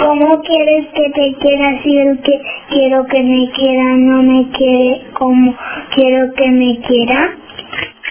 ¿Cómo quieres que te quiera si el que quiero que me quiera no me quiere como quiero que me quiera?